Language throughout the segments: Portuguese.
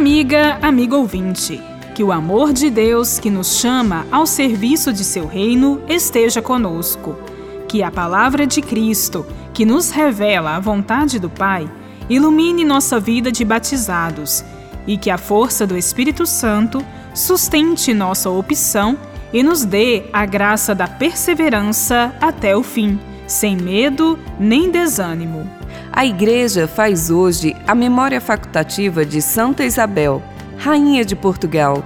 Amiga, amigo ouvinte, que o amor de Deus que nos chama ao serviço de seu reino esteja conosco. Que a palavra de Cristo, que nos revela a vontade do Pai, ilumine nossa vida de batizados e que a força do Espírito Santo sustente nossa opção e nos dê a graça da perseverança até o fim, sem medo nem desânimo. A Igreja faz hoje a memória facultativa de Santa Isabel, Rainha de Portugal.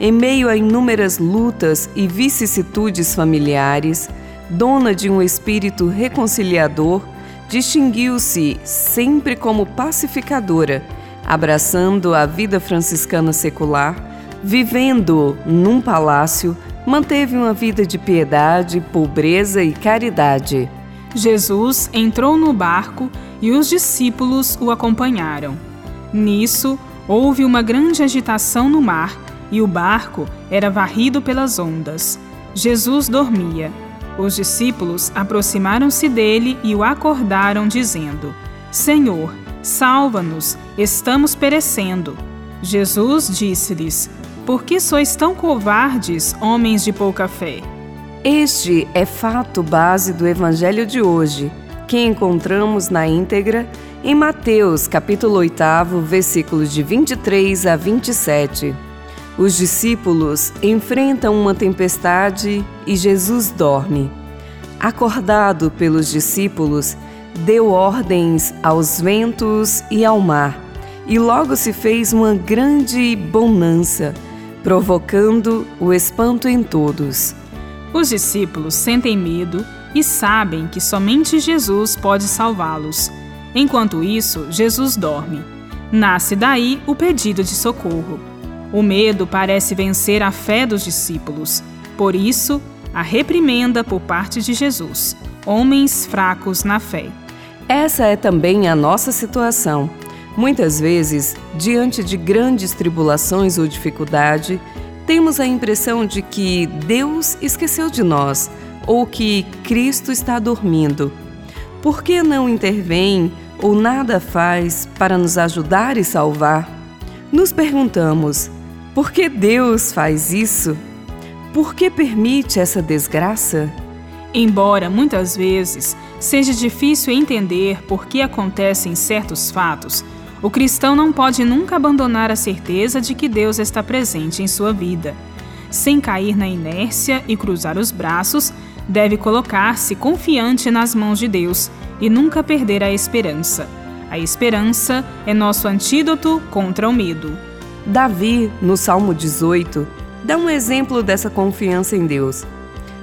Em meio a inúmeras lutas e vicissitudes familiares, dona de um espírito reconciliador, distinguiu-se sempre como pacificadora, abraçando a vida franciscana secular, vivendo num palácio, manteve uma vida de piedade, pobreza e caridade. Jesus entrou no barco e os discípulos o acompanharam. Nisso, houve uma grande agitação no mar e o barco era varrido pelas ondas. Jesus dormia. Os discípulos aproximaram-se dele e o acordaram, dizendo: Senhor, salva-nos, estamos perecendo. Jesus disse-lhes: Por que sois tão covardes, homens de pouca fé? Este é fato base do evangelho de hoje que encontramos na íntegra em Mateus, capítulo 8, versículos de 23 a 27. Os discípulos enfrentam uma tempestade e Jesus dorme. Acordado pelos discípulos, deu ordens aos ventos e ao mar, e logo se fez uma grande bonança, provocando o espanto em todos. Os discípulos sentem medo e sabem que somente Jesus pode salvá-los. Enquanto isso, Jesus dorme. Nasce daí o pedido de socorro. O medo parece vencer a fé dos discípulos. Por isso, a reprimenda por parte de Jesus. Homens fracos na fé. Essa é também a nossa situação. Muitas vezes, diante de grandes tribulações ou dificuldade, temos a impressão de que Deus esqueceu de nós ou que Cristo está dormindo? Por que não intervém ou nada faz para nos ajudar e salvar? Nos perguntamos: por que Deus faz isso? Por que permite essa desgraça? Embora muitas vezes seja difícil entender por que acontecem certos fatos, o cristão não pode nunca abandonar a certeza de que Deus está presente em sua vida. Sem cair na inércia e cruzar os braços, deve colocar-se confiante nas mãos de Deus e nunca perder a esperança. A esperança é nosso antídoto contra o medo. Davi, no Salmo 18, dá um exemplo dessa confiança em Deus.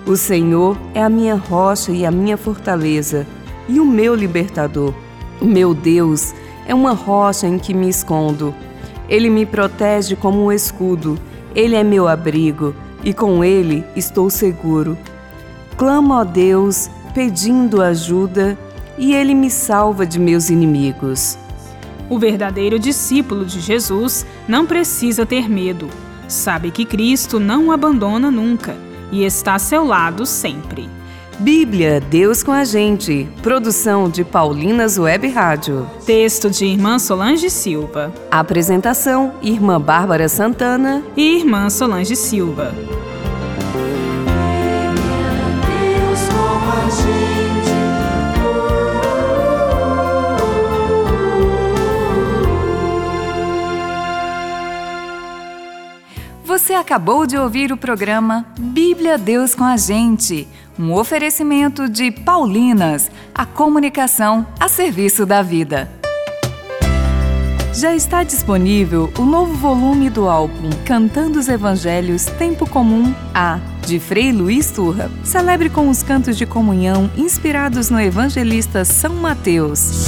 O Senhor é a minha rocha e a minha fortaleza, e o meu libertador. O meu Deus é uma rocha em que me escondo. Ele me protege como um escudo. Ele é meu abrigo, e com ele estou seguro. Clamo a Deus pedindo ajuda e ele me salva de meus inimigos. O verdadeiro discípulo de Jesus não precisa ter medo. Sabe que Cristo não o abandona nunca e está a seu lado sempre. Bíblia, Deus com a gente. Produção de Paulinas Web Rádio. Texto de Irmã Solange Silva. Apresentação: Irmã Bárbara Santana e Irmã Solange Silva. Você acabou de ouvir o programa Bíblia Deus com a Gente, um oferecimento de Paulinas, a comunicação a serviço da vida. Já está disponível o novo volume do álbum Cantando os Evangelhos Tempo Comum A, de Frei Luiz Turra. Celebre com os cantos de comunhão inspirados no evangelista São Mateus.